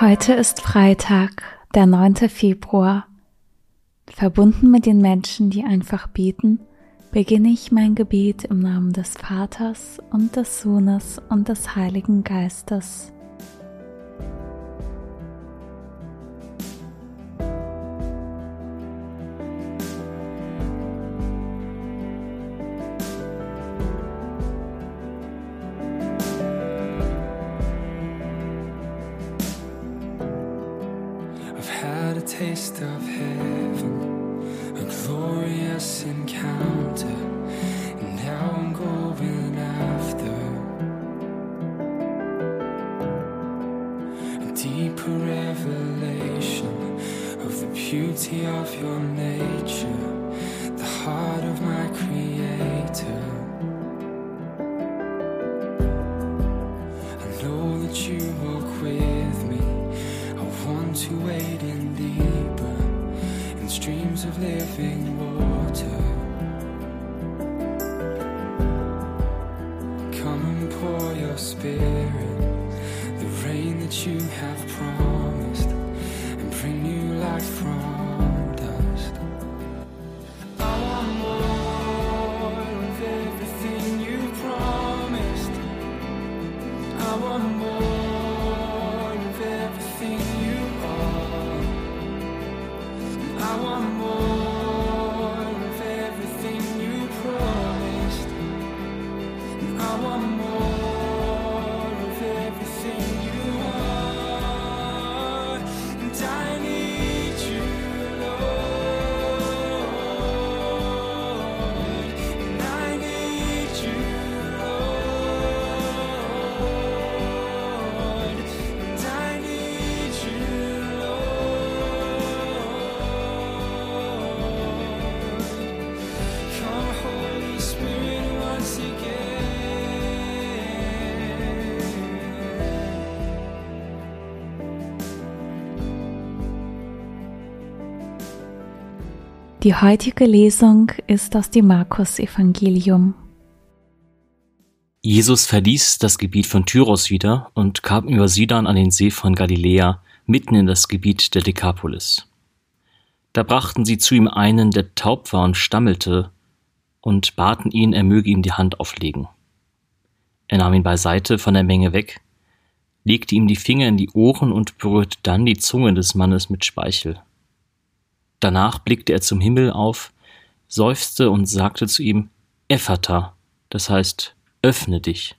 Heute ist Freitag, der 9. Februar. Verbunden mit den Menschen, die einfach beten, beginne ich mein Gebet im Namen des Vaters und des Sohnes und des Heiligen Geistes. Glorious encounter, and now I'm going after a deeper revelation of the beauty of your nature, the heart of my Creator. I know that you walk with me. I want to wait in deeper in streams of living water. Come and pour your spirit, the rain that you have promised, and bring new life from Die heutige Lesung ist aus dem Markus-Evangelium. Jesus verließ das Gebiet von Tyros wieder und kam über Sidon an den See von Galiläa, mitten in das Gebiet der Dekapolis. Da brachten sie zu ihm einen, der taub war und stammelte, und baten ihn, er möge ihm die Hand auflegen. Er nahm ihn beiseite von der Menge weg, legte ihm die Finger in die Ohren und berührte dann die Zunge des Mannes mit Speichel. Danach blickte er zum Himmel auf, seufzte und sagte zu ihm, Ephata, das heißt, öffne dich.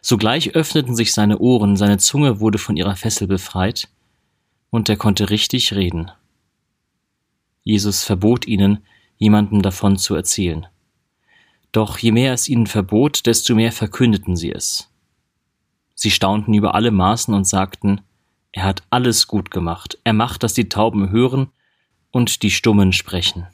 Sogleich öffneten sich seine Ohren, seine Zunge wurde von ihrer Fessel befreit, und er konnte richtig reden. Jesus verbot ihnen, jemandem davon zu erzählen. Doch je mehr es ihnen verbot, desto mehr verkündeten sie es. Sie staunten über alle Maßen und sagten, er hat alles gut gemacht, er macht, dass die Tauben hören und die Stummen sprechen.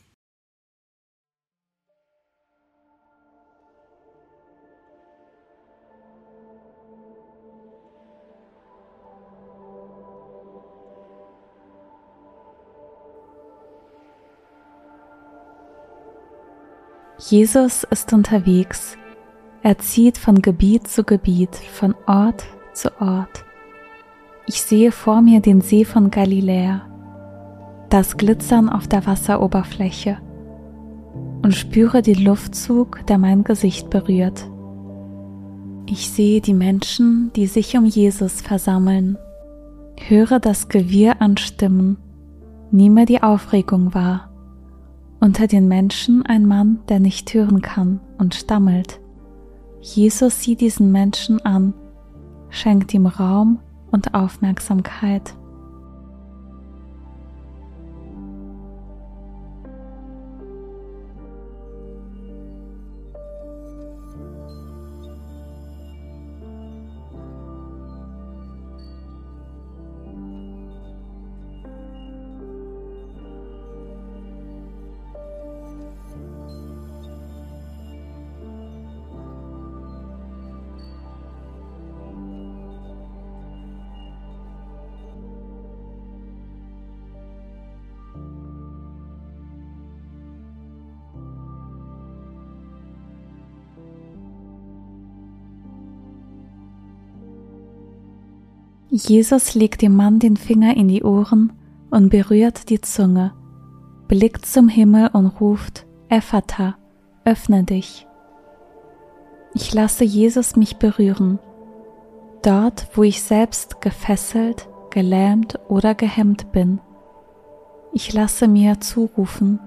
Jesus ist unterwegs. Er zieht von Gebiet zu Gebiet, von Ort zu Ort. Ich sehe vor mir den See von Galiläa, das Glitzern auf der Wasseroberfläche und spüre den Luftzug, der mein Gesicht berührt. Ich sehe die Menschen, die sich um Jesus versammeln, höre das Gewirr an Stimmen, nehme die Aufregung wahr. Unter den Menschen ein Mann, der nicht hören kann und stammelt. Jesus sieht diesen Menschen an, schenkt ihm Raum und Aufmerksamkeit. Jesus legt dem Mann den Finger in die Ohren und berührt die Zunge, blickt zum Himmel und ruft, Ephata, öffne dich. Ich lasse Jesus mich berühren, dort wo ich selbst gefesselt, gelähmt oder gehemmt bin. Ich lasse mir zurufen,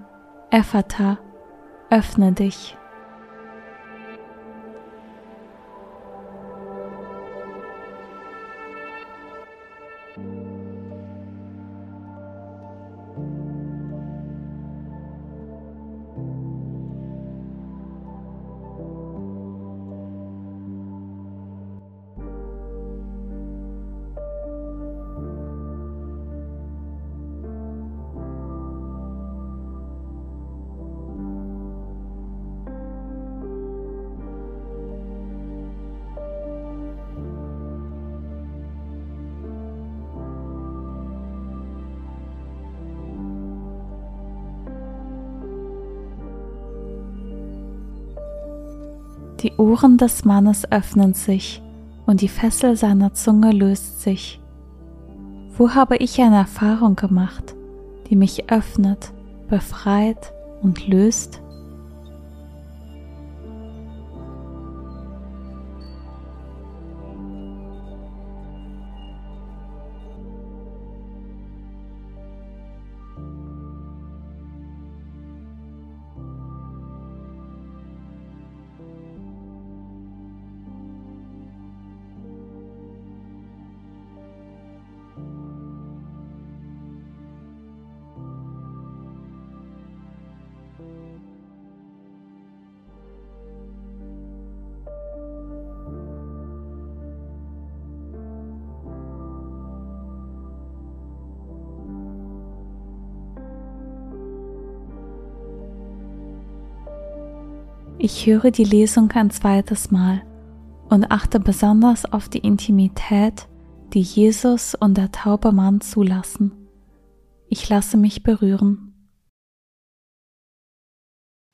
Ephata, öffne dich. Die Ohren des Mannes öffnen sich und die Fessel seiner Zunge löst sich. Wo habe ich eine Erfahrung gemacht, die mich öffnet, befreit und löst? Ich höre die Lesung ein zweites Mal und achte besonders auf die Intimität, die Jesus und der taube Mann zulassen. Ich lasse mich berühren.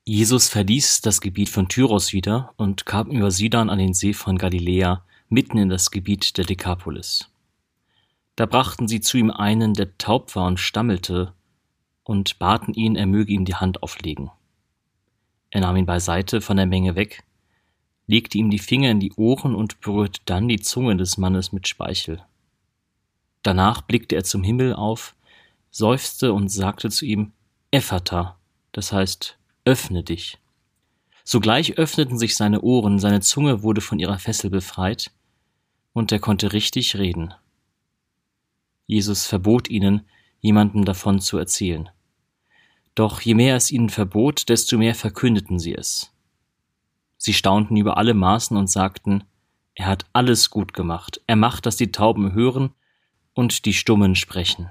Jesus verließ das Gebiet von Tyros wieder und kam über Sidon an den See von Galiläa, mitten in das Gebiet der Dekapolis. Da brachten sie zu ihm einen, der taub war und stammelte, und baten ihn, er möge ihm die Hand auflegen. Er nahm ihn beiseite von der Menge weg, legte ihm die Finger in die Ohren und berührte dann die Zunge des Mannes mit Speichel. Danach blickte er zum Himmel auf, seufzte und sagte zu ihm, Ephata, das heißt, öffne dich. Sogleich öffneten sich seine Ohren, seine Zunge wurde von ihrer Fessel befreit, und er konnte richtig reden. Jesus verbot ihnen, jemandem davon zu erzählen. Doch je mehr es ihnen verbot, desto mehr verkündeten sie es. Sie staunten über alle Maßen und sagten, er hat alles gut gemacht, er macht, dass die Tauben hören und die Stummen sprechen.